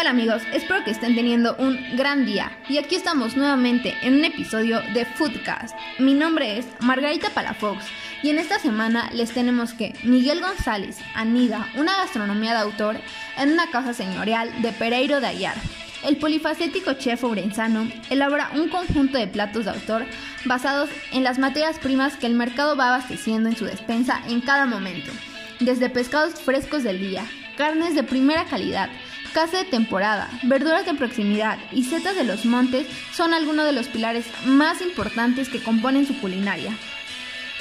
Hola amigos, espero que estén teniendo un gran día y aquí estamos nuevamente en un episodio de Foodcast. Mi nombre es Margarita Palafox y en esta semana les tenemos que Miguel González anida una gastronomía de autor en una casa señorial de Pereiro de Ayar. El polifacético chef ourenzano elabora un conjunto de platos de autor basados en las materias primas que el mercado va abasteciendo en su despensa en cada momento, desde pescados frescos del día, carnes de primera calidad, Casa de temporada, verduras de proximidad y setas de los montes son algunos de los pilares más importantes que componen su culinaria.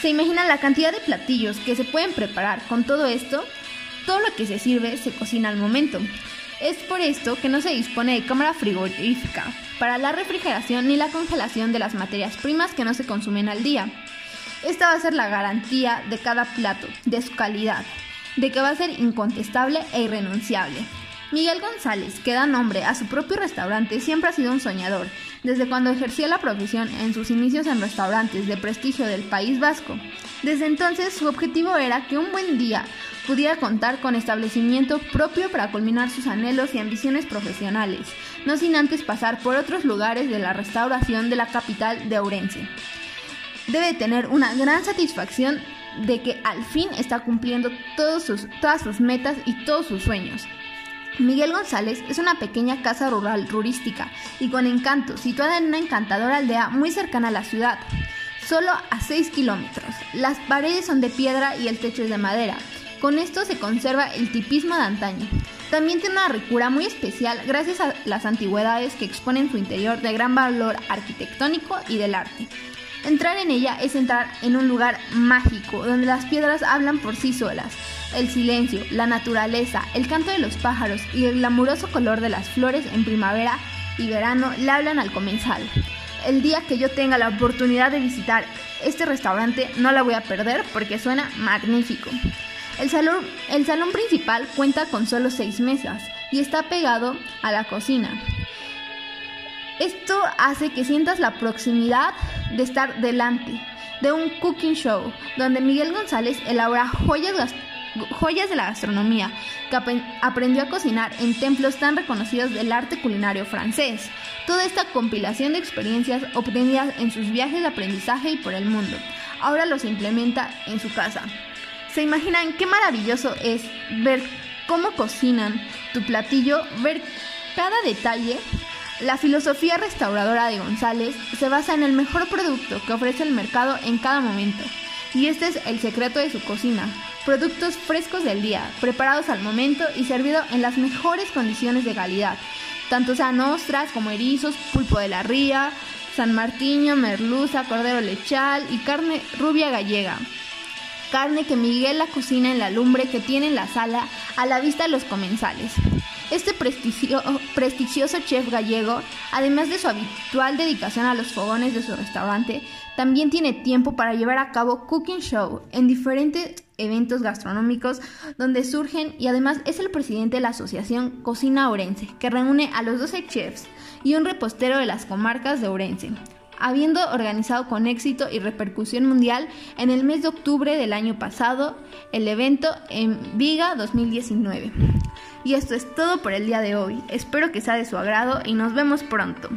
¿Se imaginan la cantidad de platillos que se pueden preparar con todo esto? Todo lo que se sirve se cocina al momento. Es por esto que no se dispone de cámara frigorífica para la refrigeración ni la congelación de las materias primas que no se consumen al día. Esta va a ser la garantía de cada plato, de su calidad, de que va a ser incontestable e irrenunciable. Miguel González, que da nombre a su propio restaurante, siempre ha sido un soñador, desde cuando ejerció la profesión en sus inicios en restaurantes de prestigio del País Vasco. Desde entonces su objetivo era que un buen día pudiera contar con establecimiento propio para culminar sus anhelos y ambiciones profesionales, no sin antes pasar por otros lugares de la restauración de la capital de Ourense. Debe tener una gran satisfacción de que al fin está cumpliendo todos sus, todas sus metas y todos sus sueños. Miguel González es una pequeña casa rural rurística y con encanto, situada en una encantadora aldea muy cercana a la ciudad, solo a 6 kilómetros. Las paredes son de piedra y el techo es de madera. Con esto se conserva el tipismo de antaño. También tiene una ricura muy especial gracias a las antigüedades que exponen su interior de gran valor arquitectónico y del arte. Entrar en ella es entrar en un lugar mágico, donde las piedras hablan por sí solas. El silencio, la naturaleza, el canto de los pájaros y el glamuroso color de las flores en primavera y verano le hablan al comensal. El día que yo tenga la oportunidad de visitar este restaurante no la voy a perder porque suena magnífico. El salón, el salón principal cuenta con solo seis mesas y está pegado a la cocina. Esto hace que sientas la proximidad de estar delante de un cooking show donde Miguel González elabora joyas, joyas de la gastronomía que aprendió a cocinar en templos tan reconocidos del arte culinario francés. Toda esta compilación de experiencias obtenidas en sus viajes de aprendizaje y por el mundo, ahora los implementa en su casa. ¿Se imaginan qué maravilloso es ver cómo cocinan tu platillo, ver cada detalle la filosofía restauradora de González se basa en el mejor producto que ofrece el mercado en cada momento. Y este es el secreto de su cocina. Productos frescos del día, preparados al momento y servidos en las mejores condiciones de calidad. Tanto sean ostras como erizos, pulpo de la ría, San Martiño, merluza, cordero lechal y carne rubia gallega. Carne que Miguel la cocina en la lumbre que tiene en la sala a la vista de los comensales. Este prestigioso chef gallego, además de su habitual dedicación a los fogones de su restaurante, también tiene tiempo para llevar a cabo cooking show en diferentes eventos gastronómicos donde surgen y además es el presidente de la asociación Cocina Orense, que reúne a los 12 chefs y un repostero de las comarcas de Orense habiendo organizado con éxito y repercusión mundial en el mes de octubre del año pasado el evento en Viga 2019. Y esto es todo por el día de hoy. Espero que sea de su agrado y nos vemos pronto.